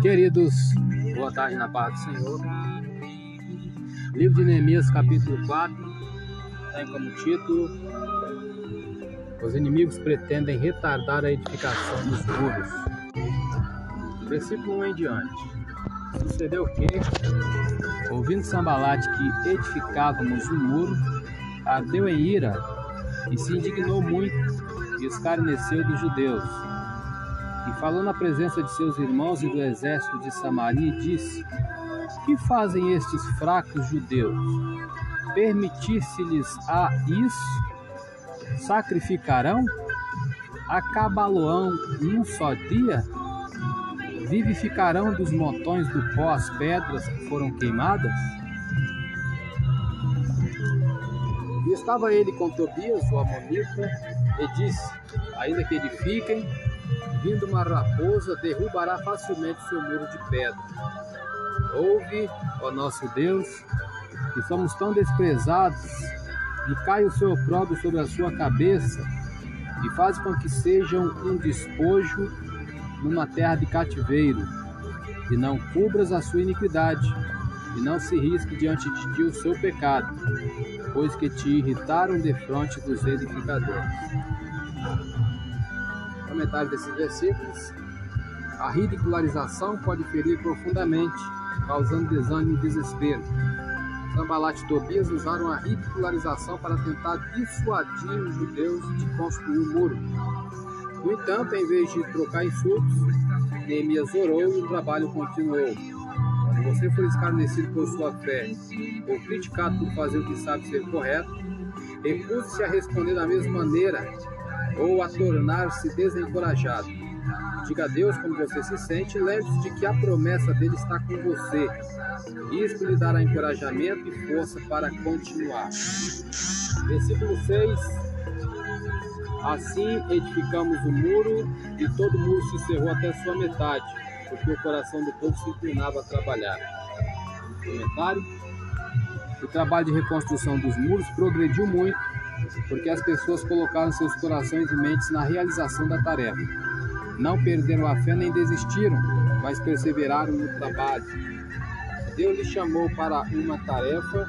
Queridos, boa tarde na paz do Senhor. Livro de Neemias, capítulo 4, tem como título: Os inimigos pretendem retardar a edificação dos muros. Versículo 1 em diante. Sucedeu que, ouvindo Sambalate que edificávamos o muro, ardeu em ira e se indignou muito e escarneceu dos judeus e falou na presença de seus irmãos e do exército de Samaria e disse: Que fazem estes fracos judeus? Permitir-se-lhes a isso? Sacrificarão? Acabá-lo-ão num só dia? Vivificarão dos montões do pó as pedras que foram queimadas? E estava ele com Tobias, o Amonita, e disse: Ainda que edifiquem, vindo uma raposa, derrubará facilmente seu muro de pedra. Ouve, ó nosso Deus, que somos tão desprezados, e cai o seu opróbrio sobre a sua cabeça, e faz com que sejam um despojo numa terra de cativeiro, e não cubras a sua iniquidade, e não se risque diante de ti o seu pecado, pois que te irritaram defronte dos edificadores comentário desses versículos, a ridicularização pode ferir profundamente, causando desânimo e desespero. Sambalat e Tobias usaram a ridicularização para tentar dissuadir os judeus de construir o muro. No entanto, em vez de trocar insultos, Neemias orou e o trabalho continuou. Quando você for escarnecido por sua fé ou criticado por fazer o que sabe ser correto, recuse-se a responder da mesma maneira ou a tornar-se desencorajado. Diga a Deus como você se sente e lembre-se de que a promessa dele está com você. Isso lhe dará encorajamento e força para continuar. Versículo 6. Assim edificamos o muro e todo o muro se cerrou até sua metade, porque o coração do povo se inclinava a trabalhar. Comentário. O trabalho de reconstrução dos muros progrediu muito porque as pessoas colocaram seus corações e mentes na realização da tarefa. Não perderam a fé nem desistiram, mas perseveraram no trabalho. Deus lhe chamou para uma tarefa,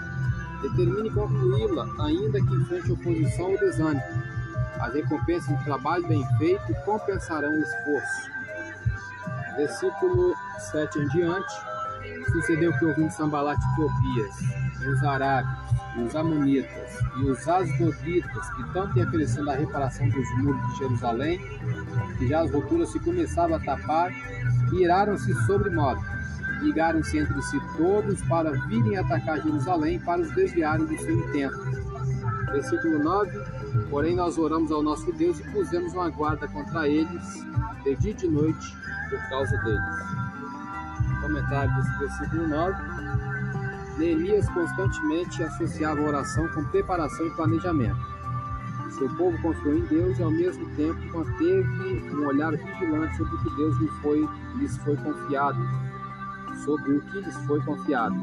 determine concluí-la, ainda que enfrente oposição ou desânimo. As recompensas do trabalho bem feito compensarão o esforço. Versículo 7 em diante. Sucedeu que ouvindo Sambalat e Tobias, os arábios, os amonitas, e os asdoditas, que tanto iam crescendo a reparação dos muros de Jerusalém, que já as rupturas se começavam a tapar, iraram-se sobre modo. Ligaram-se entre si todos para virem atacar Jerusalém, para os desviarem do seu intento. Versículo 9: Porém, nós oramos ao nosso Deus e pusemos uma guarda contra eles, de dia e de noite, por causa deles comentário desse versículo 9, Neemias constantemente associava a oração com preparação e planejamento. Seu povo confiou em Deus e, ao mesmo tempo, manteve um olhar vigilante sobre o que Deus lhe foi, lhes foi confiado, sobre o que lhes foi confiado.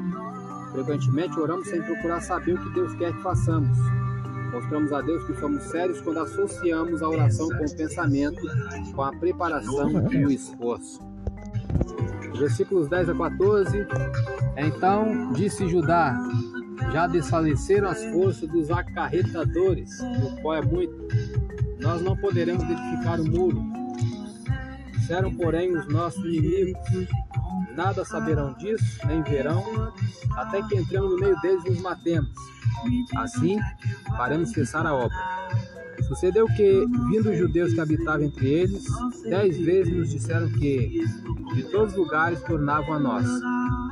Frequentemente oramos sem procurar saber o que Deus quer que façamos. Mostramos a Deus que somos sérios quando associamos a oração com o pensamento, com a preparação e o esforço versículos 10 a 14. Então disse Judá: Já desfaleceram as forças dos acarretadores, o qual é muito. Nós não poderemos edificar o muro. Disseram, porém, os nossos inimigos: Nada saberão disso, nem verão, até que entremos no meio deles e os matemos. Assim, faremos cessar a obra. Sucedeu que, vindo os judeus que habitavam entre eles, dez vezes nos disseram que de todos os lugares tornavam a nós,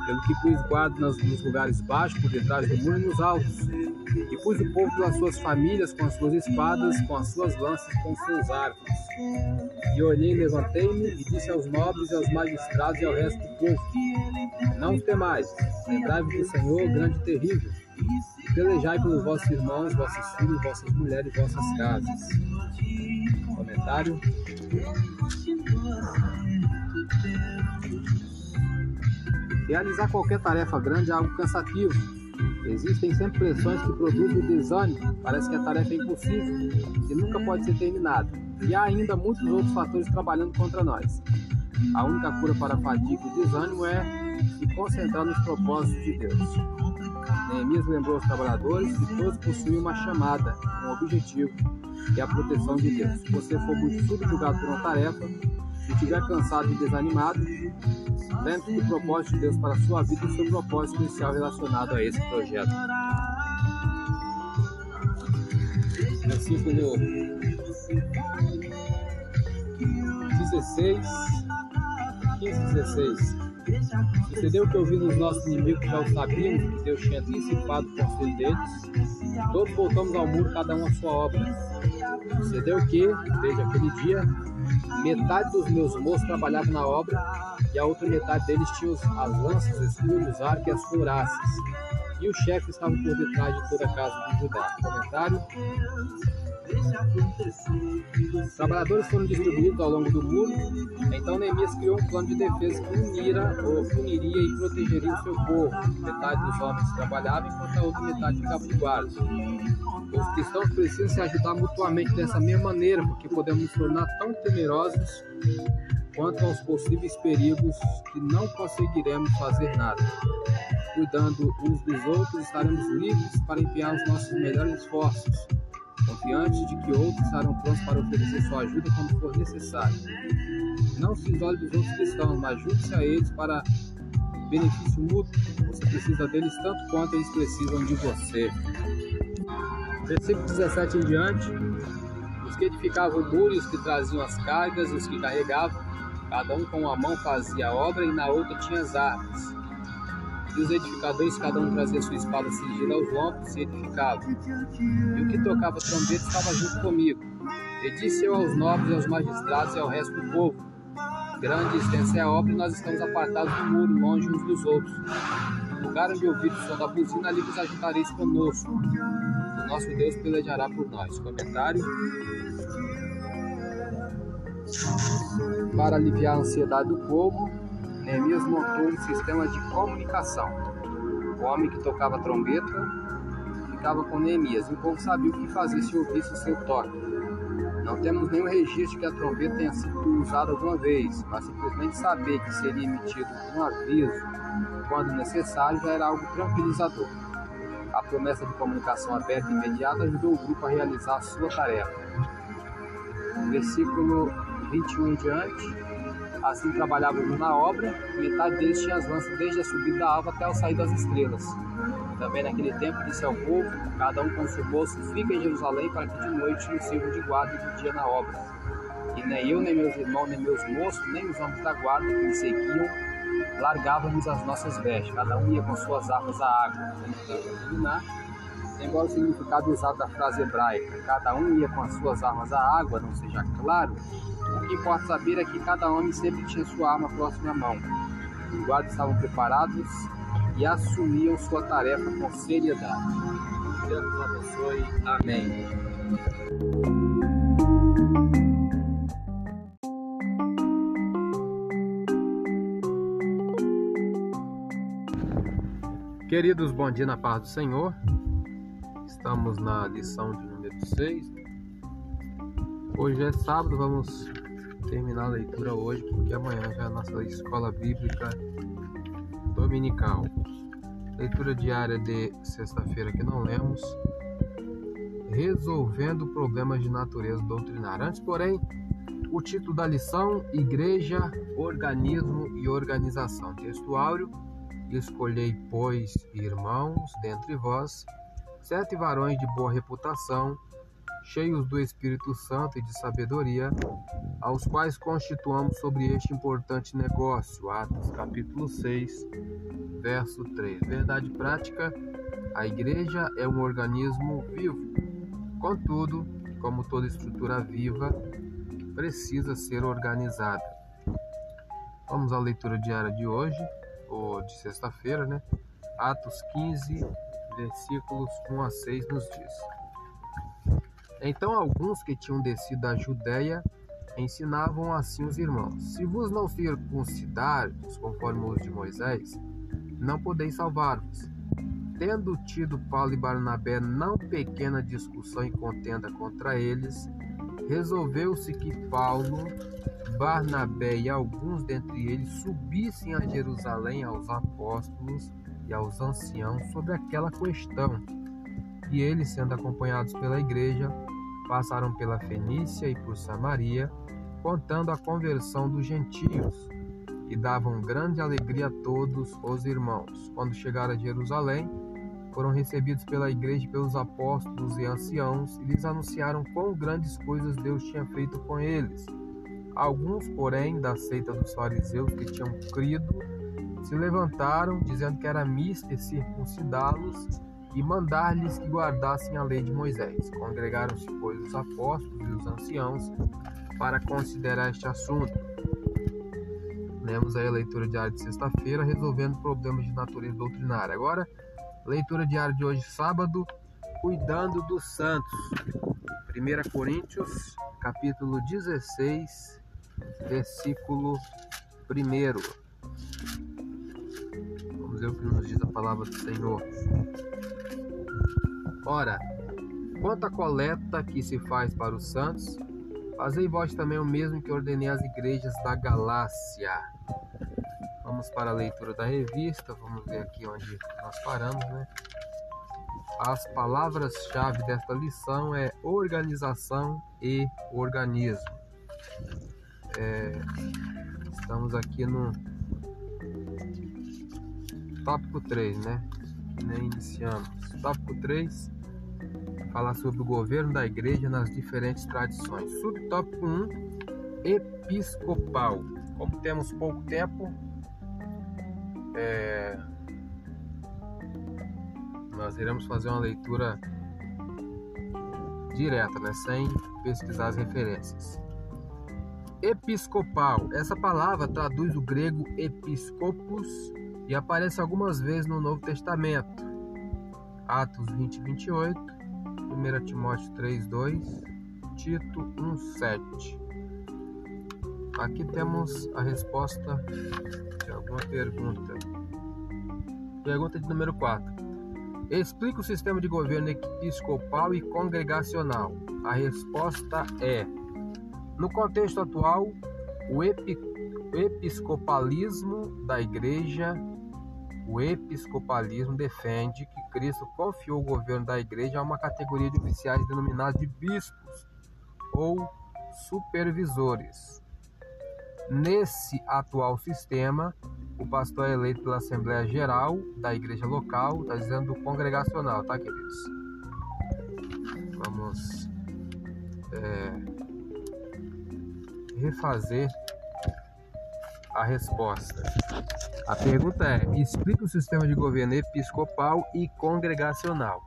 pelo que pus guarda nos, lugares baixos, por detrás do muro e nos altos, e pus o povo pelas suas famílias, com as suas espadas, com as suas lanças, com seus arcos. E olhei, levantei-me e disse aos nobres e aos magistrados e ao resto do povo: Não temais, lembrai-vos do Senhor, grande e terrível Pelejai pelos vossos irmãos, vossos filhos, vossas mulheres vossas casas. Comentário. Realizar qualquer tarefa grande é algo cansativo. Existem sempre pressões que produzem desânimo. Parece que a tarefa é impossível e nunca pode ser terminada. E há ainda muitos outros fatores trabalhando contra nós. A única cura para a fadiga e o desânimo é se concentrar nos propósitos de Deus. Neemias lembrou aos trabalhadores que todos possuem uma chamada, um objetivo, e a proteção de Deus. Se você for subjugado por uma tarefa, se estiver cansado e desanimado, lembre-se do propósito de Deus para a sua vida e seu propósito especial relacionado a esse projeto. Versículo 16, 15 16. Sucedeu que ouvindo os nossos inimigos já o sabíamos, que Deus tinha antecipado o conselho deles. Todos voltamos ao muro, cada um a sua obra. Sucedeu que, desde aquele dia, metade dos meus moços trabalhavam na obra e a outra metade deles tinha as lanças, escudos, arcos e as couraças. E os chefes estavam por detrás de toda a casa de Judá. Comentário. Os trabalhadores foram distribuídos ao longo do muro. Então Neemias criou um plano de defesa que unira ou uniria e protegeria o seu povo. Metade dos homens trabalhava enquanto a outra metade ficava de guarda. Os cristãos precisam se ajudar mutuamente dessa mesma maneira, porque podemos nos tornar tão temerosos quanto aos possíveis perigos que não conseguiremos fazer nada. Cuidando uns dos outros, estaremos livres para empenhar os nossos melhores esforços confiante de que outros estarão prontos para oferecer sua ajuda quando for necessário. Não se isole dos outros cristãos, mas junte-se a eles para benefício mútuo. Você precisa deles tanto quanto eles precisam de você. Versículo 17 em diante. Os que edificavam o muro e os que traziam as cargas, os que carregavam, cada um com uma mão fazia a obra e na outra tinha as armas e os edificadores, cada um trazia sua espada cingida aos lombos e edificava. E o que tocava trombeta estava junto comigo. E disse eu aos nobres, aos magistrados e ao resto do povo: Grande e extensa é a obra e nós estamos apartados do muro, longe uns dos outros. No lugar onde ouvir o som da buzina, ali vos agitareis conosco. O nosso Deus pelejará por nós. Comentário. Para aliviar a ansiedade do povo, Neemias montou um sistema de comunicação. O homem que tocava trombeta ficava com Neemias, e o povo sabia o que fazer se ouvisse o seu toque. Não temos nenhum registro que a trombeta tenha sido usada alguma vez, mas simplesmente saber que seria emitido um aviso quando necessário já era algo tranquilizador. A promessa de comunicação aberta e imediata ajudou o grupo a realizar a sua tarefa. Versículo 21 em diante. Assim trabalhávamos na obra, metade deles tinha as lanças desde a subida da alva até o sair das estrelas. Também naquele tempo disse ao povo, cada um com seu bolso, fica em Jerusalém para que de noite nos sirvam de guarda e de dia na obra. E nem eu, nem meus irmãos, nem meus moços, nem os homens da guarda que me seguiam, largávamos as nossas vestes, cada um ia com suas armas à água. Embora o significado usado da frase hebraica, cada um ia com as suas armas à água, não seja claro, o que importa saber é que cada homem sempre tinha sua arma próxima à mão. Os guardas estavam preparados e assumiam sua tarefa com seriedade. Deus abençoe. Amém. Queridos, bom dia na paz do Senhor. Estamos na lição de número 6. Hoje é sábado, vamos terminar a leitura hoje, porque amanhã já é a nossa escola bíblica dominical. Leitura diária de sexta-feira que não lemos. Resolvendo problemas de natureza doutrinária. Antes, porém, o título da lição: Igreja, Organismo e Organização. Texto áureo: Escolhei, pois, irmãos, dentre vós, sete varões de boa reputação cheios do Espírito Santo e de sabedoria, aos quais constituamos sobre este importante negócio. Atos capítulo 6, verso 3. Verdade prática: a igreja é um organismo vivo. Contudo, como toda estrutura viva, precisa ser organizada. Vamos à leitura diária de hoje, ou de sexta-feira, né? Atos 15, versículos 1 a 6 nos diz. Então alguns que tinham descido da Judéia ensinavam assim os irmãos: Se vos não circuncidardes conforme os de Moisés, não podeis salvar-vos. Tendo tido Paulo e Barnabé não pequena discussão e contenda contra eles, resolveu-se que Paulo, Barnabé e alguns dentre eles subissem a Jerusalém aos apóstolos e aos anciãos sobre aquela questão. E eles, sendo acompanhados pela igreja, passaram pela Fenícia e por Samaria, contando a conversão dos gentios, e davam grande alegria a todos os irmãos. Quando chegaram a Jerusalém, foram recebidos pela igreja pelos apóstolos e anciãos, e lhes anunciaram quão grandes coisas Deus tinha feito com eles. Alguns, porém, da seita dos fariseus que tinham crido, se levantaram, dizendo que era mister circuncidá-los e mandar-lhes que guardassem a lei de Moisés. Congregaram-se, pois, os apóstolos e os anciãos para considerar este assunto. Lemos aí a leitura diária de sexta-feira, resolvendo problemas de natureza doutrinária. Agora, leitura diária de hoje, sábado, cuidando dos santos. 1 Coríntios, capítulo 16, versículo 1. Vamos ver o que nos diz a palavra do Senhor. Ora, quanto à coleta que se faz para os santos, fazei vós também o mesmo que ordenei às igrejas da Galácia. Vamos para a leitura da revista, vamos ver aqui onde nós paramos, né? As palavras-chave desta lição é organização e organismo. É, estamos aqui no tópico 3, né? Nem iniciamos. Tópico 3 falar sobre o governo da igreja nas diferentes tradições. Subtópico 1, episcopal. Como temos pouco tempo, é, nós iremos fazer uma leitura direta, né, sem pesquisar as referências. Episcopal. Essa palavra traduz o grego episcopos e aparece algumas vezes no Novo Testamento. Atos 20 28, 1 Timóteo 3:2, Tito 1:7. Aqui temos a resposta de alguma pergunta. Pergunta de número 4. Explica o sistema de governo episcopal e congregacional. A resposta é: no contexto atual, o episcopalismo da igreja o episcopalismo defende que Cristo confiou o governo da igreja a uma categoria de oficiais denominados de bispos ou supervisores. Nesse atual sistema, o pastor é eleito pela Assembleia Geral da igreja local, está dizendo congregacional, tá, queridos? Vamos é, refazer a resposta. A pergunta é: explica o sistema de governo episcopal e congregacional.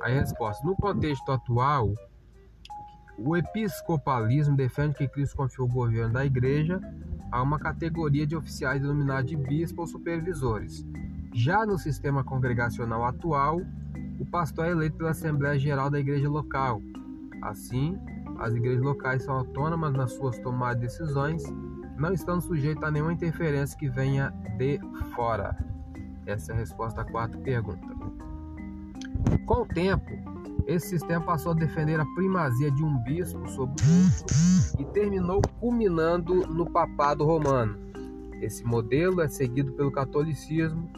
A resposta: no contexto atual, o episcopalismo defende que Cristo confiou o governo da igreja a uma categoria de oficiais denominados de bispo ou supervisores. Já no sistema congregacional atual, o pastor é eleito pela Assembleia Geral da igreja local. Assim, as igrejas locais são autônomas nas suas tomadas de decisões não estando sujeito a nenhuma interferência que venha de fora? Essa é a resposta à quarta pergunta. Com o tempo, esse sistema passou a defender a primazia de um bispo sobre o outro e terminou culminando no papado romano. Esse modelo é seguido pelo catolicismo,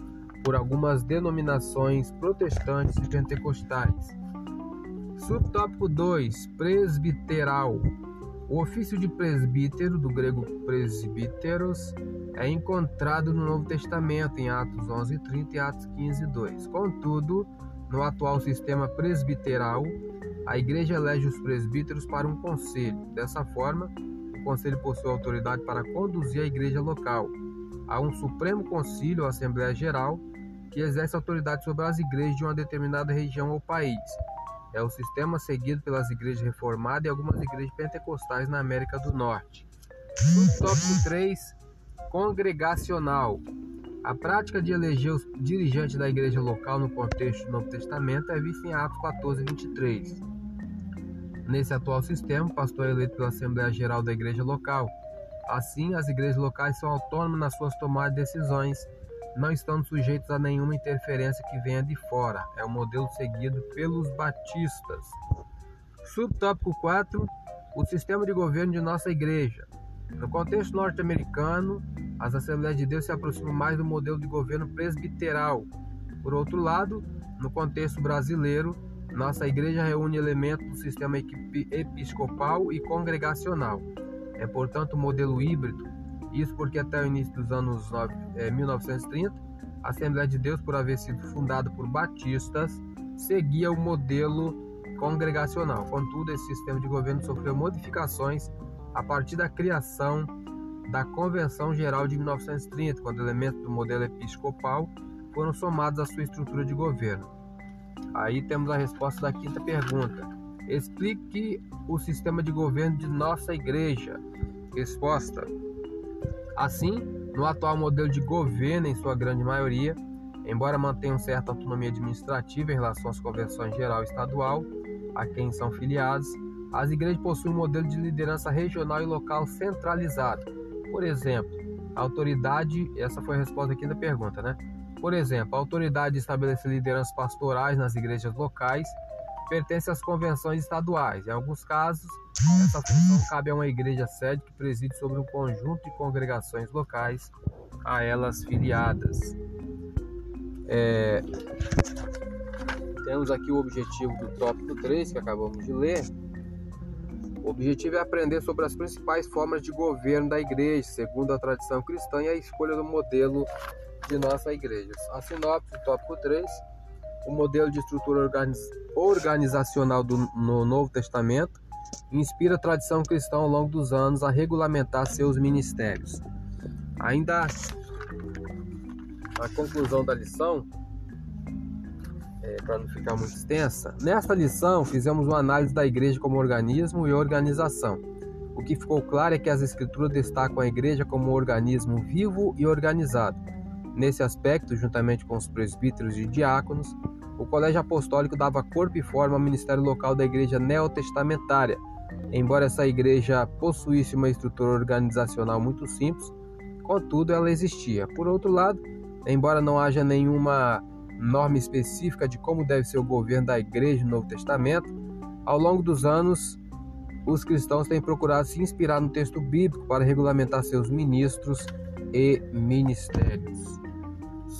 por algumas denominações protestantes e pentecostais. Subtópico 2: Presbiteral o ofício de presbítero, do grego presbíteros, é encontrado no Novo Testamento, em Atos 11:30 e Atos 15:2. Contudo, no atual sistema presbiteral, a igreja elege os presbíteros para um conselho. Dessa forma, o conselho possui autoridade para conduzir a igreja local. Há um Supremo Concílio, ou Assembleia Geral, que exerce autoridade sobre as igrejas de uma determinada região ou país. É o sistema seguido pelas igrejas reformadas e algumas igrejas pentecostais na América do Norte. Tópico 3: Congregacional. A prática de eleger os dirigentes da igreja local no contexto do Novo Testamento é vista em Atos 14, 23. Nesse atual sistema, o pastor é eleito pela Assembleia Geral da igreja local. Assim, as igrejas locais são autônomas nas suas tomadas de decisões não estão sujeitos a nenhuma interferência que venha de fora. É o modelo seguido pelos batistas. Subtópico 4: O sistema de governo de nossa igreja. No contexto norte-americano, as Assembleias de Deus se aproximam mais do modelo de governo presbiteral. Por outro lado, no contexto brasileiro, nossa igreja reúne elementos do sistema episcopal e congregacional. É, portanto, um modelo híbrido. Isso porque até o início dos anos 1930, é, a Assembleia de Deus, por haver sido fundada por batistas, seguia o modelo congregacional. Contudo, esse sistema de governo sofreu modificações a partir da criação da Convenção Geral de 1930, quando elementos do modelo episcopal foram somados à sua estrutura de governo. Aí temos a resposta da quinta pergunta. Explique o sistema de governo de nossa igreja. Resposta: Assim, no atual modelo de governo, em sua grande maioria, embora mantenham certa autonomia administrativa em relação às convenções geral e estadual, a quem são filiados, as igrejas possuem um modelo de liderança regional e local centralizado. Por exemplo, a autoridade, essa foi a resposta aqui da pergunta, né? Por exemplo, a autoridade de estabelecer lideranças pastorais nas igrejas locais pertence às convenções estaduais. Em alguns casos, essa função cabe a uma igreja sede que preside sobre um conjunto de congregações locais a elas filiadas. É... Temos aqui o objetivo do tópico 3 que acabamos de ler. O objetivo é aprender sobre as principais formas de governo da igreja, segundo a tradição cristã e a escolha do modelo de nossa igreja. A sinopse do tópico 3, o modelo de estrutura organizacional do, no Novo Testamento inspira a tradição cristã ao longo dos anos a regulamentar seus ministérios. Ainda a conclusão da lição, é, para não ficar muito extensa, nesta lição fizemos uma análise da igreja como organismo e organização. O que ficou claro é que as escrituras destacam a igreja como um organismo vivo e organizado. Nesse aspecto, juntamente com os presbíteros e diáconos, o Colégio Apostólico dava corpo e forma ao ministério local da igreja neotestamentária. Embora essa igreja possuísse uma estrutura organizacional muito simples, contudo ela existia. Por outro lado, embora não haja nenhuma norma específica de como deve ser o governo da igreja no Novo Testamento, ao longo dos anos os cristãos têm procurado se inspirar no texto bíblico para regulamentar seus ministros e ministérios.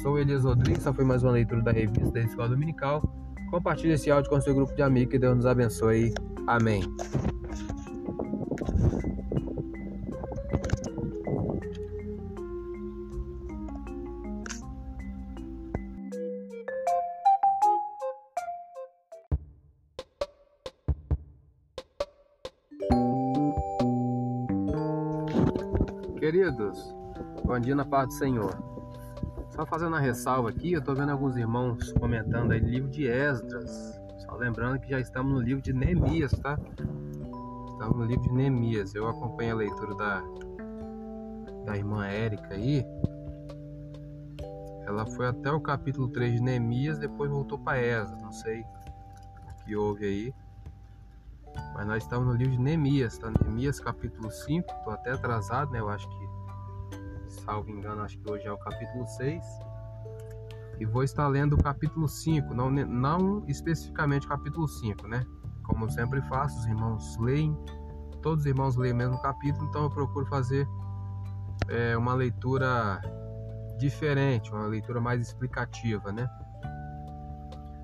Sou Elias Rodrigues, essa foi mais uma leitura da revista da Escola Dominical. Compartilhe esse áudio com seu grupo de amigos, que Deus nos abençoe. Amém. Queridos, bom dia na paz do Senhor. Só fazendo uma ressalva aqui, eu estou vendo alguns irmãos comentando aí livro de Esdras. Só lembrando que já estamos no livro de Neemias, tá? Estamos no livro de Neemias. Eu acompanho a leitura da, da irmã Érica aí. Ela foi até o capítulo 3 de Neemias, depois voltou para Esdras. Não sei o que houve aí. Mas nós estamos no livro de Neemias, tá? Neemias capítulo 5. Estou até atrasado, né? Eu acho que salvo engano, acho que hoje é o capítulo 6. E vou estar lendo o capítulo 5, não, não especificamente o capítulo 5, né? Como sempre faço, os irmãos leem, todos os irmãos leem o mesmo capítulo, então eu procuro fazer é, uma leitura diferente, uma leitura mais explicativa, né?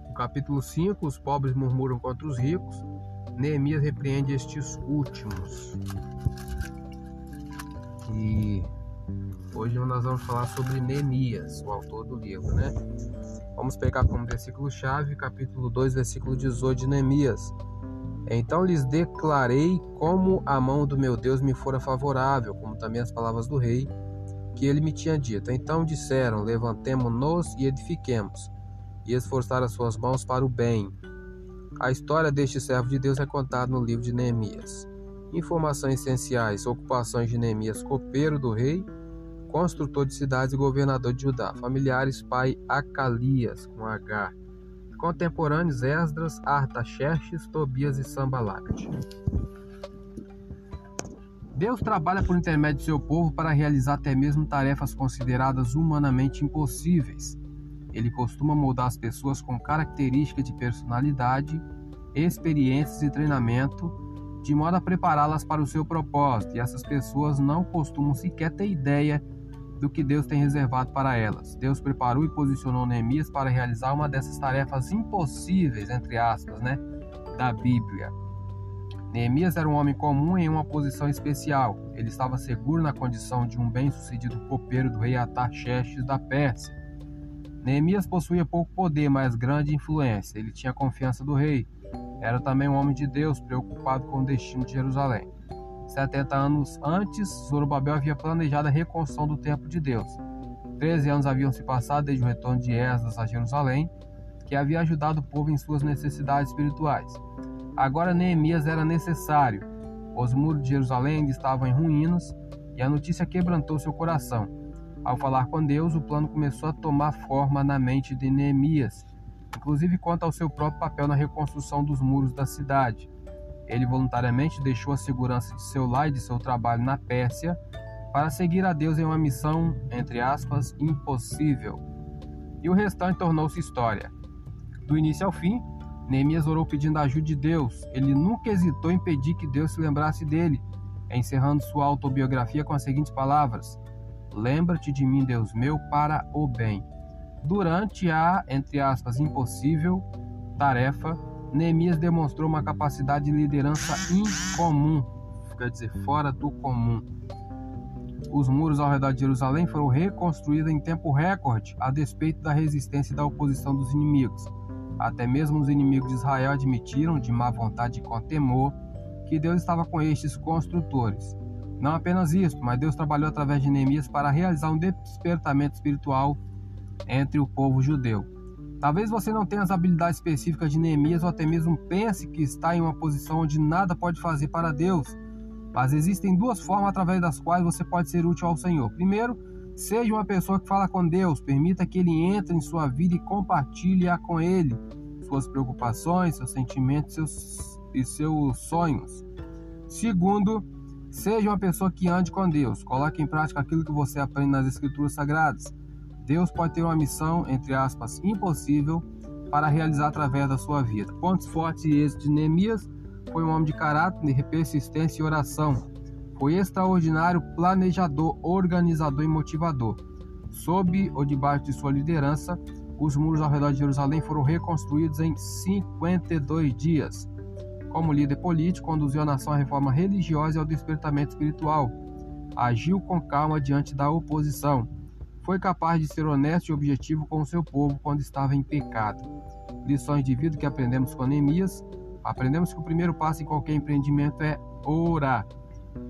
No capítulo 5, os pobres murmuram contra os ricos, Neemias repreende estes últimos. E Hoje nós vamos falar sobre Neemias, o autor do livro, né? Vamos pegar como versículo-chave, capítulo 2, versículo 18 de Neemias. Então lhes declarei como a mão do meu Deus me fora favorável, como também as palavras do rei, que ele me tinha dito. Então disseram: Levantemo-nos e edifiquemos, e esforçar as suas mãos para o bem. A história deste servo de Deus é contada no livro de Neemias. Informações essenciais: ocupações de Neemias, copeiro do rei construtor de cidades e governador de Judá. Familiares, pai Acalias, com H. Contemporâneos, Esdras, Artaxerxes, Tobias e Sambalate. Deus trabalha por intermédio do seu povo para realizar até mesmo tarefas consideradas humanamente impossíveis. Ele costuma moldar as pessoas com características de personalidade experiências e treinamento, de modo a prepará-las para o seu propósito, e essas pessoas não costumam sequer ter ideia do que Deus tem reservado para elas. Deus preparou e posicionou Neemias para realizar uma dessas tarefas impossíveis, entre aspas, né, da Bíblia. Neemias era um homem comum em uma posição especial. Ele estava seguro na condição de um bem-sucedido copeiro do rei Atarxerxes da Pérsia. Neemias possuía pouco poder, mas grande influência. Ele tinha confiança do rei. Era também um homem de Deus, preocupado com o destino de Jerusalém. 70 anos antes, Zorobabel havia planejado a reconstrução do templo de Deus. Treze anos haviam se passado desde o retorno de Esdras a Jerusalém, que havia ajudado o povo em suas necessidades espirituais. Agora Neemias era necessário. Os muros de Jerusalém estavam em ruínas e a notícia quebrantou seu coração. Ao falar com Deus, o plano começou a tomar forma na mente de Neemias, inclusive quanto ao seu próprio papel na reconstrução dos muros da cidade. Ele voluntariamente deixou a segurança de seu lar e de seu trabalho na Pérsia para seguir a Deus em uma missão, entre aspas, impossível. E o restante tornou-se história. Do início ao fim, Neemias orou pedindo a ajuda de Deus. Ele nunca hesitou em pedir que Deus se lembrasse dele, encerrando sua autobiografia com as seguintes palavras: Lembra-te de mim, Deus meu, para o bem. Durante a, entre aspas, impossível tarefa, Neemias demonstrou uma capacidade de liderança incomum, quer dizer, fora do comum. Os muros ao redor de Jerusalém foram reconstruídos em tempo recorde, a despeito da resistência e da oposição dos inimigos. Até mesmo os inimigos de Israel admitiram, de má vontade e com temor, que Deus estava com estes construtores. Não apenas isso, mas Deus trabalhou através de Neemias para realizar um despertamento espiritual entre o povo judeu. Talvez você não tenha as habilidades específicas de Neemias ou até mesmo pense que está em uma posição onde nada pode fazer para Deus. Mas existem duas formas através das quais você pode ser útil ao Senhor. Primeiro, seja uma pessoa que fala com Deus, permita que Ele entre em sua vida e compartilhe-a com Ele, suas preocupações, seus sentimentos seus, e seus sonhos. Segundo, seja uma pessoa que ande com Deus, coloque em prática aquilo que você aprende nas Escrituras Sagradas. Deus pode ter uma missão, entre aspas, impossível para realizar através da sua vida. Pontos fortes e êxitos de Neemias foi um homem de caráter, de persistência e oração. Foi extraordinário planejador, organizador e motivador. Sob ou debaixo de sua liderança, os muros ao redor de Jerusalém foram reconstruídos em 52 dias. Como líder político, conduziu a nação à reforma religiosa e ao despertamento espiritual. Agiu com calma diante da oposição foi capaz de ser honesto e objetivo com o seu povo quando estava em pecado. Lições de vida que aprendemos com Neemias. Aprendemos que o primeiro passo em qualquer empreendimento é orar.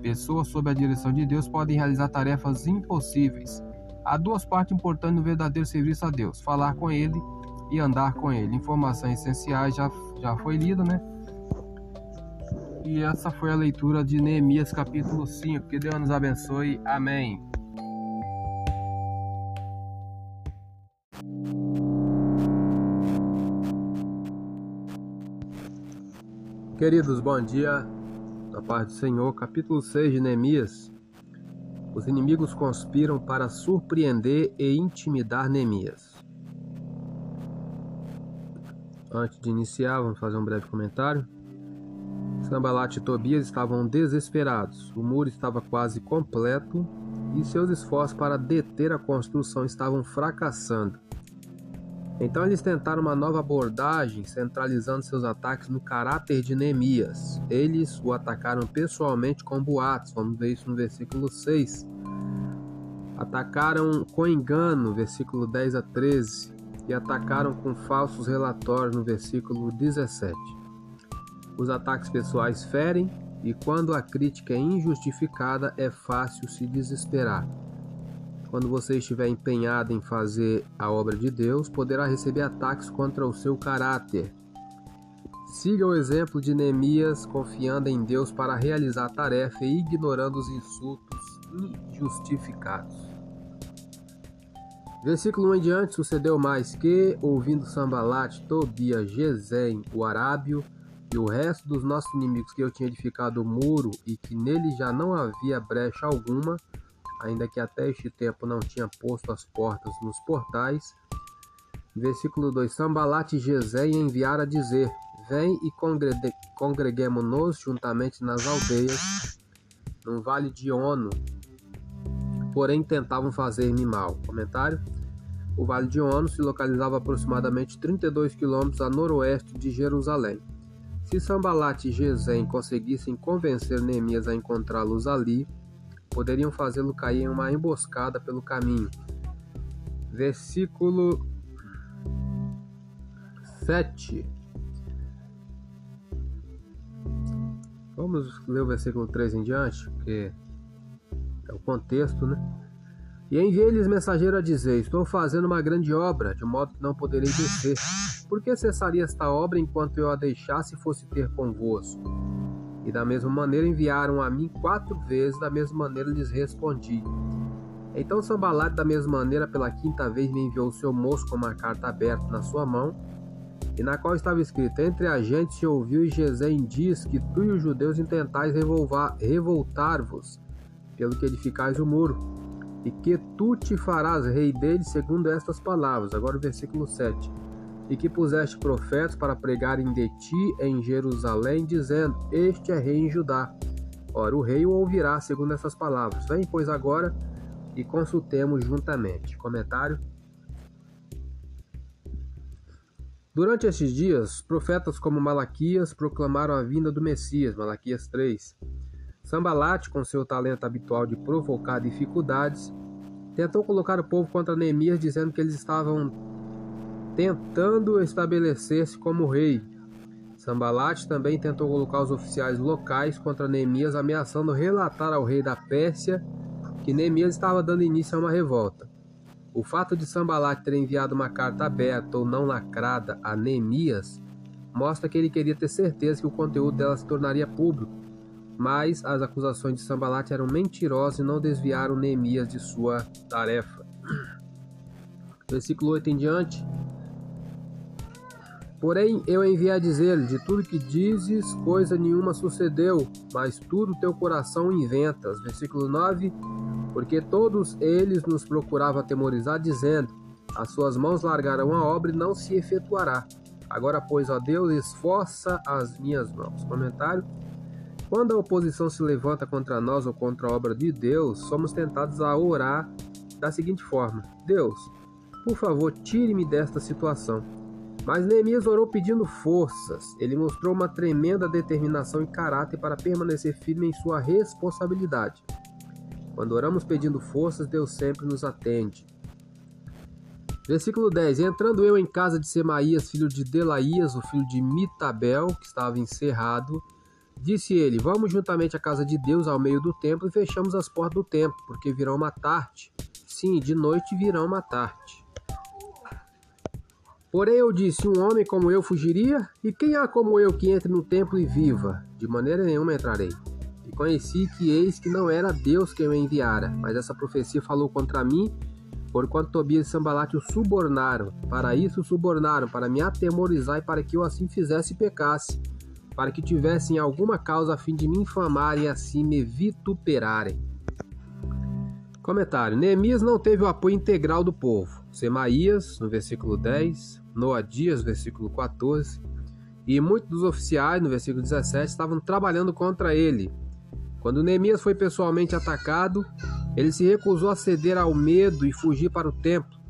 Pessoas sob a direção de Deus podem realizar tarefas impossíveis. Há duas partes importantes no verdadeiro serviço a Deus: falar com Ele e andar com Ele. Informações essenciais já, já foi lida, né? E essa foi a leitura de Neemias capítulo 5. Que Deus nos abençoe. Amém. Queridos, bom dia. Da paz do Senhor, capítulo 6 de Neemias. Os inimigos conspiram para surpreender e intimidar Neemias. Antes de iniciar, vamos fazer um breve comentário. Sambalat e Tobias estavam desesperados. O muro estava quase completo e seus esforços para deter a construção estavam fracassando. Então eles tentaram uma nova abordagem, centralizando seus ataques no caráter de Neemias. Eles o atacaram pessoalmente com boatos, vamos ver isso no versículo 6. Atacaram com engano, versículo 10 a 13, e atacaram com falsos relatórios, no versículo 17. Os ataques pessoais ferem, e quando a crítica é injustificada, é fácil se desesperar. Quando você estiver empenhado em fazer a obra de Deus, poderá receber ataques contra o seu caráter. Siga o exemplo de Neemias, confiando em Deus para realizar a tarefa e ignorando os insultos injustificados. Versículo 1 em diante sucedeu mais que, ouvindo Sambalat, Tobia, Gesem, o Arábio e o resto dos nossos inimigos que eu tinha edificado o muro e que nele já não havia brecha alguma, ainda que até este tempo não tinha posto as portas nos portais. Versículo 2: Sambalat e Gesé enviaram a dizer: Vem e congreguemos-nos juntamente nas aldeias, no vale de Ono. Porém, tentavam fazer-me mal. Comentário. O Vale de Ono se localizava aproximadamente 32 quilômetros a noroeste de Jerusalém. Se Sambalat e Gesem conseguissem convencer Neemias a encontrá-los ali, poderiam fazê-lo cair em uma emboscada pelo caminho. Versículo 7. Vamos ler o versículo 3 em diante, porque é o contexto, né? E enviei-lhes mensageiro a dizer: Estou fazendo uma grande obra, de modo que não poderei descer. Por que cessaria esta obra enquanto eu a deixasse e fosse ter convosco? E da mesma maneira enviaram a mim quatro vezes, da mesma maneira lhes respondi. Então Sambalat, da mesma maneira, pela quinta vez me enviou o seu moço com uma carta aberta na sua mão, e na qual estava escrito: Entre a gente se ouviu e Gesem diz que tu e os judeus intentais revoltar-vos, pelo que edificais o muro e que tu te farás rei dele segundo estas palavras. Agora o versículo 7. E que puseste profetas para pregarem de ti em Jerusalém, dizendo: Este é rei em Judá. Ora, o rei o ouvirá segundo essas palavras. Vem, pois, agora e consultemos juntamente. Comentário. Durante estes dias, profetas como Malaquias proclamaram a vinda do Messias, Malaquias 3. Sambalate, com seu talento habitual de provocar dificuldades, tentou colocar o povo contra Neemias, dizendo que eles estavam tentando estabelecer-se como rei. Sambalate também tentou colocar os oficiais locais contra Neemias, ameaçando relatar ao rei da Pérsia que Neemias estava dando início a uma revolta. O fato de Sambalate ter enviado uma carta aberta ou não lacrada a Neemias mostra que ele queria ter certeza que o conteúdo dela se tornaria público mas as acusações de Sambalat eram mentirosas e não desviaram Neemias de sua tarefa. Versículo 8 em diante. Porém, eu enviei a dizer-lhe: De tudo que dizes, coisa nenhuma sucedeu, mas tudo teu coração inventas. Versículo 9. Porque todos eles nos procuravam atemorizar, dizendo: As suas mãos largarão a obra e não se efetuará. Agora, pois, ó Deus, esforça as minhas mãos. Comentário. Quando a oposição se levanta contra nós ou contra a obra de Deus, somos tentados a orar da seguinte forma: Deus, por favor, tire-me desta situação. Mas Neemias orou pedindo forças. Ele mostrou uma tremenda determinação e caráter para permanecer firme em sua responsabilidade. Quando oramos pedindo forças, Deus sempre nos atende. Versículo 10: Entrando eu em casa de Semaías, filho de Delaías, o filho de Mitabel, que estava encerrado, Disse ele: Vamos juntamente à casa de Deus ao meio do templo e fechamos as portas do templo, porque virão matar-te. Sim, de noite virão matar-te. Porém eu disse: Um homem como eu fugiria? E quem há como eu que entre no templo e viva? De maneira nenhuma entrarei. E conheci que eis que não era Deus quem o enviara, mas essa profecia falou contra mim, porquanto Tobias e Sambalate o subornaram. Para isso o subornaram, para me atemorizar e para que eu assim fizesse e pecasse para que tivessem alguma causa a fim de me infamarem e assim me vituperarem. Comentário: Neemias não teve o apoio integral do povo. Semaías, no versículo 10, Noadias, versículo 14, e muitos dos oficiais, no versículo 17, estavam trabalhando contra ele. Quando Neemias foi pessoalmente atacado, ele se recusou a ceder ao medo e fugir para o templo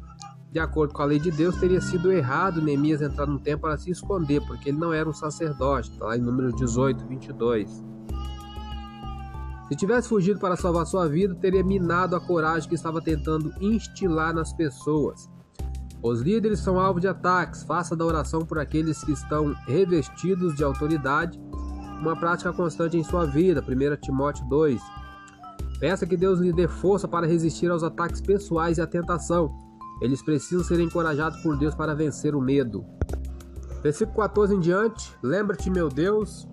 de acordo com a lei de Deus, teria sido errado Neemias entrar no templo para se esconder, porque ele não era um sacerdote, está lá em número 18, 22. Se tivesse fugido para salvar sua vida, teria minado a coragem que estava tentando instilar nas pessoas. Os líderes são alvo de ataques, faça da oração por aqueles que estão revestidos de autoridade, uma prática constante em sua vida, 1 Timóteo 2. Peça que Deus lhe dê força para resistir aos ataques pessoais e à tentação eles precisam ser encorajados por Deus para vencer o medo. Versículo 14 em diante: Lembra-te, meu Deus,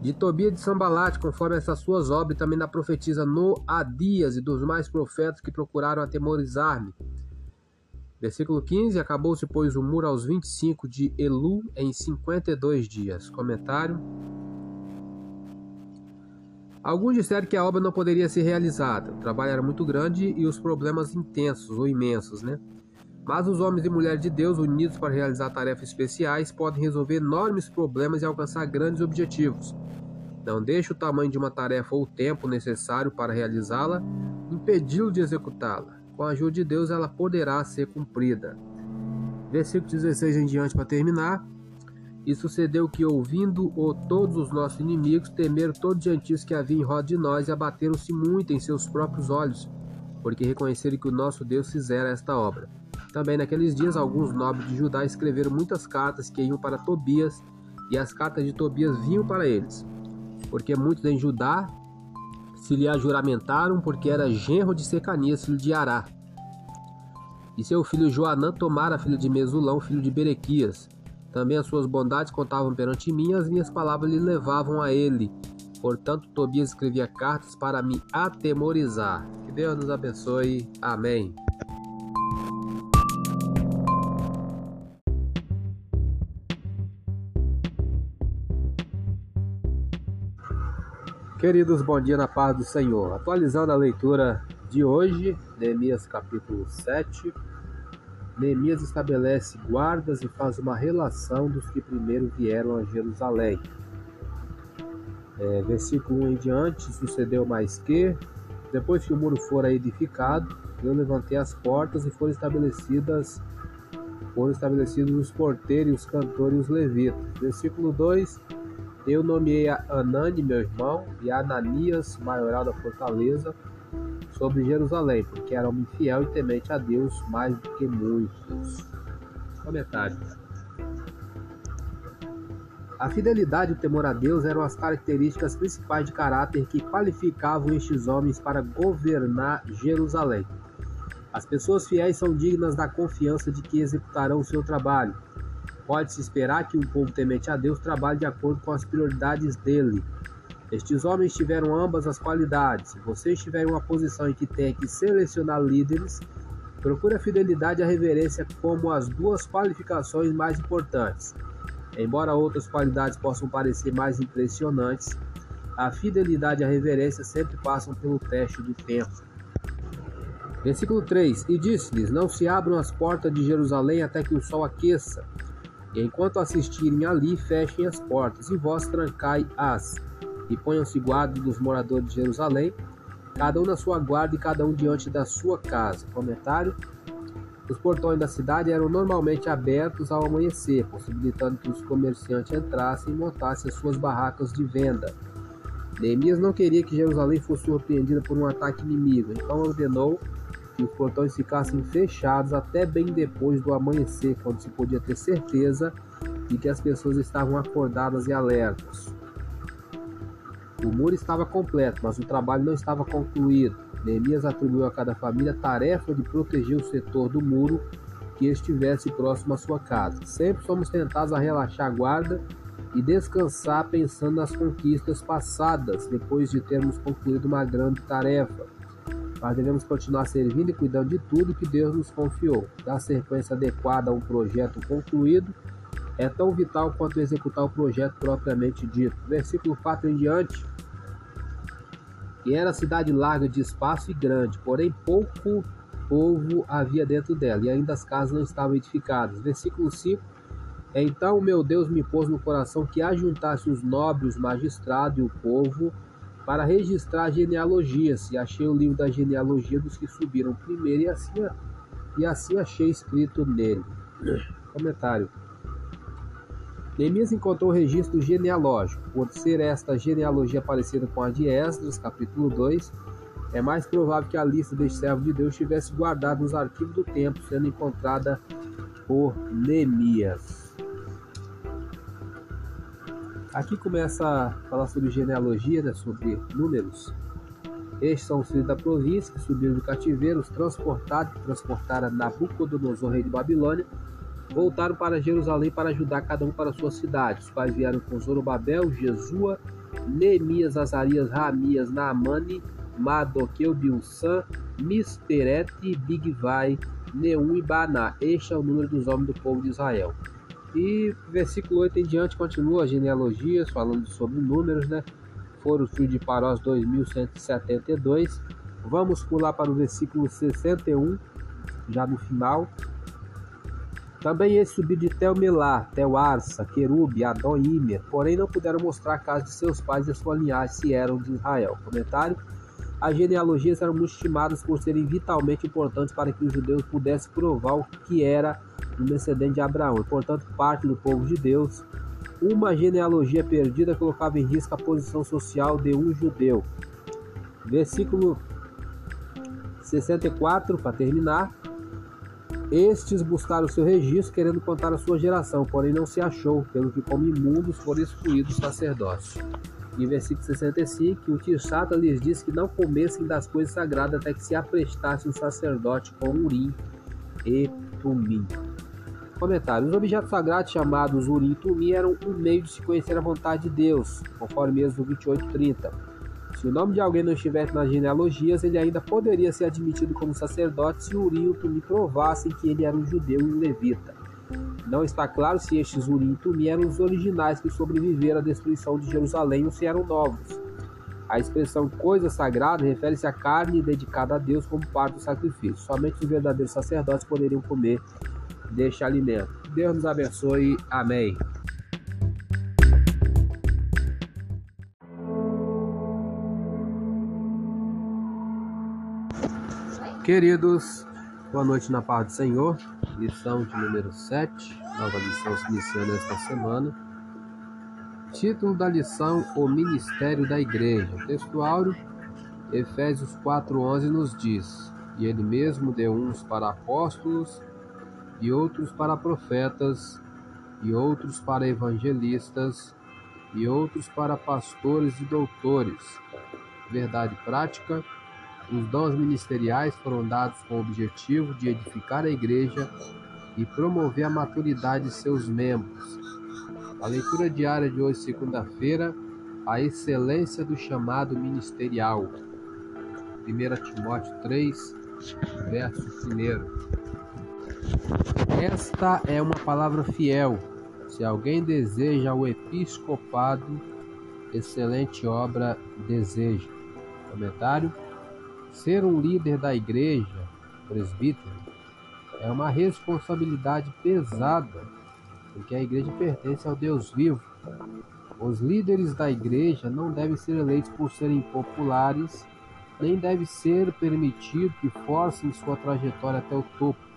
de Tobias de Sambalate, conforme essas suas obras, também da profetisa Noadias e dos mais profetas que procuraram atemorizar-me. Versículo 15: Acabou-se, pois, o muro aos 25 de Elu em 52 dias. Comentário. Alguns disseram que a obra não poderia ser realizada. O trabalho era muito grande e os problemas intensos ou imensos, né? Mas os homens e mulheres de Deus, unidos para realizar tarefas especiais, podem resolver enormes problemas e alcançar grandes objetivos. Não deixe o tamanho de uma tarefa ou o tempo necessário para realizá-la impedi-lo de executá-la. Com a ajuda de Deus, ela poderá ser cumprida. Versículo 16 em diante para terminar. E sucedeu que, ouvindo-o todos os nossos inimigos, temeram todos os gentios que havia em roda de nós e abateram-se muito em seus próprios olhos, porque reconheceram que o nosso Deus fizera esta obra. Também naqueles dias, alguns nobres de Judá escreveram muitas cartas que iam para Tobias, e as cartas de Tobias vinham para eles. Porque muitos em Judá se lhe ajuramentaram, porque era genro de Secanias, filho de Ará. E seu filho Joanã tomara filho de Mesulão, filho de Berequias. Também as suas bondades contavam perante mim, as minhas palavras lhe levavam a ele. Portanto, Tobias escrevia cartas para me atemorizar. Que Deus nos abençoe. Amém. Queridos, bom dia na paz do Senhor. Atualizando a leitura de hoje, Neemias capítulo 7. Neemias estabelece guardas e faz uma relação dos que primeiro vieram a Jerusalém. É, versículo 1 em diante, sucedeu mais que, depois que o muro fora edificado, eu levantei as portas e foram estabelecidas foram estabelecidos os porteiros, os cantores e os levitas. Versículo 2, eu nomeei Anani, meu irmão, e Ananias, maioral da fortaleza, sobre Jerusalém, porque era homem fiel e temente a Deus mais do que muitos. Comentário. A fidelidade e o temor a Deus eram as características principais de caráter que qualificavam estes homens para governar Jerusalém. As pessoas fiéis são dignas da confiança de que executarão o seu trabalho, Pode-se esperar que um povo temente a Deus trabalhe de acordo com as prioridades dele. Estes homens tiveram ambas as qualidades. Se você estiver em uma posição em que tem que selecionar líderes, procure a fidelidade e a reverência como as duas qualificações mais importantes. Embora outras qualidades possam parecer mais impressionantes, a fidelidade e a reverência sempre passam pelo teste do tempo. Versículo 3: E disse-lhes: Não se abram as portas de Jerusalém até que o sol aqueça enquanto assistirem ali, fechem as portas, e vós trancai-as, e ponham-se guardas dos moradores de Jerusalém, cada um na sua guarda e cada um diante da sua casa. Comentário: Os portões da cidade eram normalmente abertos ao amanhecer, possibilitando que os comerciantes entrassem e montassem as suas barracas de venda. Neemias não queria que Jerusalém fosse surpreendida por um ataque inimigo, então ordenou que os portões ficassem fechados até bem depois do amanhecer, quando se podia ter certeza de que as pessoas estavam acordadas e alertas. O muro estava completo, mas o trabalho não estava concluído. Neemias atribuiu a cada família a tarefa de proteger o setor do muro que estivesse próximo à sua casa. Sempre somos tentados a relaxar a guarda e descansar pensando nas conquistas passadas, depois de termos concluído uma grande tarefa mas devemos continuar servindo e cuidando de tudo que Deus nos confiou. Dar sequência adequada a um projeto concluído é tão vital quanto executar o projeto propriamente dito. Versículo 4 em diante. E era cidade larga de espaço e grande, porém pouco povo havia dentro dela, e ainda as casas não estavam edificadas. Versículo 5. Então meu Deus me pôs no coração que ajuntasse os nobres, os magistrados e o povo para registrar genealogias, e achei o livro da genealogia dos que subiram primeiro, e assim, e assim achei escrito nele. Comentário. Neemias encontrou o registro genealógico. Por ser esta genealogia parecida com a de Esdras, capítulo 2, é mais provável que a lista deste servo de Deus estivesse guardada nos arquivos do templo, sendo encontrada por Neemias. Aqui começa a falar sobre genealogia, né, sobre números. Estes são os filhos da província que subiram do cativeiro, os transportados, que transportaram Nabucodonosor, rei de Babilônia, voltaram para Jerusalém para ajudar cada um para sua cidade. Os quais vieram com Zorobabel, Jesua, Neemias, Azarias, Ramias, Naamani, Madoqueu, Bilsan, Misperete, Bigvai, Neum e Baná. Este é o número dos homens do povo de Israel. E versículo 8 em diante continua as genealogias, falando sobre números, né? Foram os filhos de Parós 2172. Vamos pular para o versículo 61, já no final. Também eles subiram de Telmelá, Telarsa, Querube, Adon e Imer, porém não puderam mostrar a casa de seus pais e a sua linhagem se eram de Israel. Comentário. As genealogias eram muito estimadas por serem vitalmente importantes para que os judeus pudessem provar o que era um descendente de Abraão, e portanto parte do povo de Deus. Uma genealogia perdida colocava em risco a posição social de um judeu. Versículo 64, para terminar. Estes buscaram seu registro, querendo contar a sua geração, porém não se achou, pelo que, como imundos, foram excluídos do sacerdócio. Em versículo 65, o Tirsata lhes disse que não comessem das coisas sagradas até que se aprestasse um sacerdote com Urim e Tumim. Comentário: Os objetos sagrados chamados Urim e Tumim eram um meio de se conhecer a vontade de Deus, conforme Êxodo 28:30. Se o nome de alguém não estivesse nas genealogias, ele ainda poderia ser admitido como sacerdote se Urim e Tumi provassem que ele era um judeu e um levita. Não está claro se estes Urim Tumi eram os originais que sobreviveram à destruição de Jerusalém ou se eram novos. A expressão coisa sagrada refere-se à carne dedicada a Deus como parte do sacrifício. Somente os verdadeiros sacerdotes poderiam comer deste alimento. Deus nos abençoe. Amém. Queridos, boa noite na paz do Senhor. Lição de número 7, nova lição se iniciando esta semana. Título da lição: O Ministério da Igreja. Textuário, Efésios 4,11 nos diz: E ele mesmo deu uns para apóstolos, e outros para profetas, e outros para evangelistas, e outros para pastores e doutores. Verdade prática os dons ministeriais foram dados com o objetivo de edificar a igreja e promover a maturidade de seus membros. A leitura diária de hoje, segunda-feira, a excelência do chamado ministerial. 1 Timóteo 3, verso 1. Esta é uma palavra fiel. Se alguém deseja o episcopado, excelente obra deseja. Comentário Ser um líder da igreja, presbítero, é uma responsabilidade pesada, porque a igreja pertence ao Deus vivo. Os líderes da igreja não devem ser eleitos por serem populares, nem deve ser permitido que forcem sua trajetória até o topo.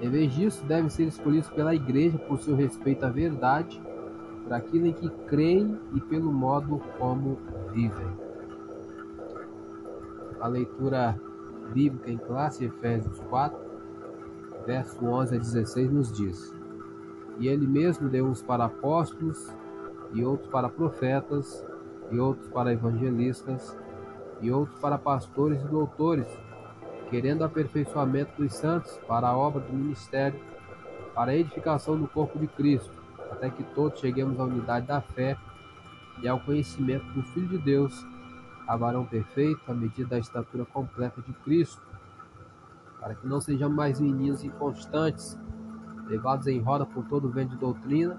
Em vez disso, devem ser escolhidos pela igreja por seu respeito à verdade, por aquilo em que creem e pelo modo como vivem. A leitura bíblica em classe, Efésios 4, verso 11 a 16, nos diz: E ele mesmo deu uns para apóstolos, e outros para profetas, e outros para evangelistas, e outros para pastores e doutores, querendo aperfeiçoamento dos santos para a obra do ministério, para a edificação do corpo de Cristo, até que todos cheguemos à unidade da fé e ao conhecimento do Filho de Deus a varão perfeito à medida da estatura completa de Cristo, para que não sejamos mais meninos inconstantes, levados em roda por todo o vento de doutrina,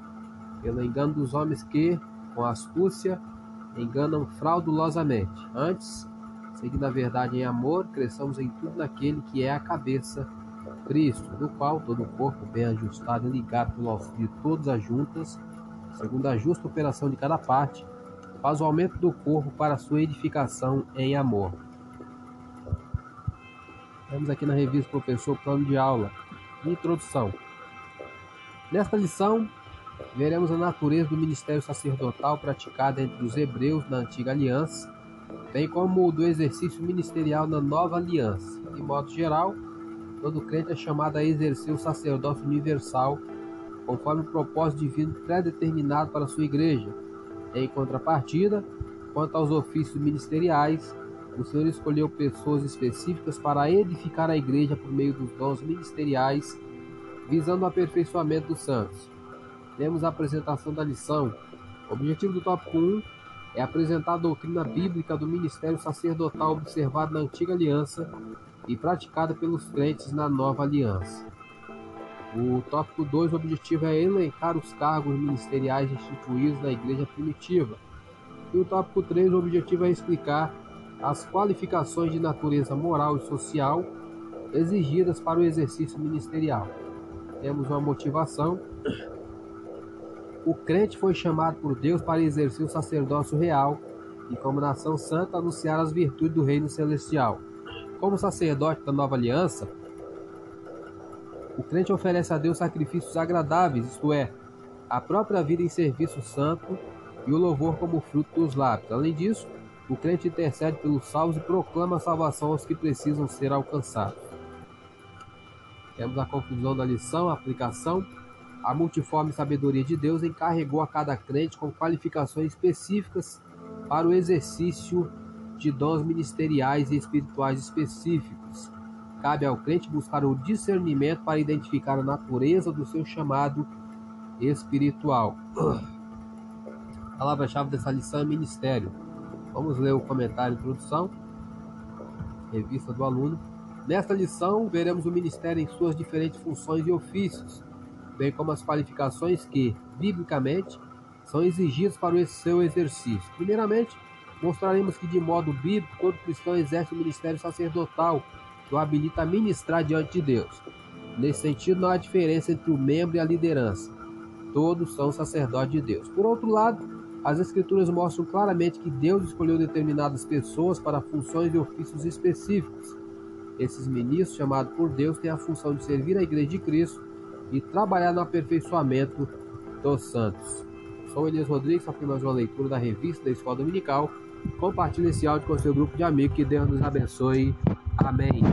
pelo engano dos homens que, com astúcia, enganam fraudulosamente. Antes, seguindo a verdade em amor, cresçamos em tudo naquele que é a cabeça, Cristo, do qual todo o corpo bem ajustado e ligado pelo auxílio de todas as juntas, segundo a justa operação de cada parte, faz o aumento do corpo para sua edificação em amor. Temos aqui na revista Professor Plano de Aula, Introdução. Nesta lição, veremos a natureza do ministério sacerdotal praticado entre os hebreus na Antiga Aliança, bem como o do exercício ministerial na Nova Aliança. De modo geral, todo crente é chamado a exercer o sacerdócio universal, conforme o propósito divino pré-determinado para sua igreja, em contrapartida, quanto aos ofícios ministeriais, o Senhor escolheu pessoas específicas para edificar a igreja por meio dos dons ministeriais, visando o aperfeiçoamento dos santos. Temos a apresentação da lição. O objetivo do tópico 1 é apresentar a doutrina bíblica do ministério sacerdotal observado na antiga aliança e praticada pelos crentes na nova aliança. O tópico 2, o objetivo é elencar os cargos ministeriais instituídos na igreja primitiva. E o tópico 3, o objetivo é explicar as qualificações de natureza moral e social exigidas para o exercício ministerial. Temos uma motivação. O crente foi chamado por Deus para exercer o sacerdócio real e, como nação santa, anunciar as virtudes do reino celestial. Como sacerdote da nova aliança, o crente oferece a Deus sacrifícios agradáveis, isto é, a própria vida em serviço santo e o louvor como fruto dos lábios. Além disso, o crente intercede pelos salvos e proclama a salvação aos que precisam ser alcançados. Temos a conclusão da lição, a aplicação. A multiforme sabedoria de Deus encarregou a cada crente com qualificações específicas para o exercício de dons ministeriais e espirituais específicos. Cabe ao crente buscar o discernimento para identificar a natureza do seu chamado espiritual. A palavra-chave dessa lição é ministério. Vamos ler o comentário introdução, revista do aluno. Nesta lição, veremos o ministério em suas diferentes funções e ofícios, bem como as qualificações que, biblicamente, são exigidas para o seu exercício. Primeiramente, mostraremos que, de modo bíblico, todo cristão exerce o ministério sacerdotal, que o habilita a ministrar diante de Deus. Nesse sentido, não há diferença entre o membro e a liderança todos são sacerdotes de Deus. Por outro lado, as Escrituras mostram claramente que Deus escolheu determinadas pessoas para funções e ofícios específicos. Esses ministros, chamados por Deus, têm a função de servir a Igreja de Cristo e trabalhar no aperfeiçoamento dos santos. Sou Elias Rodrigues, aqui mais uma leitura da revista da Escola Dominical. Compartilhe esse áudio com seu grupo de amigos. Que Deus nos abençoe. Amém.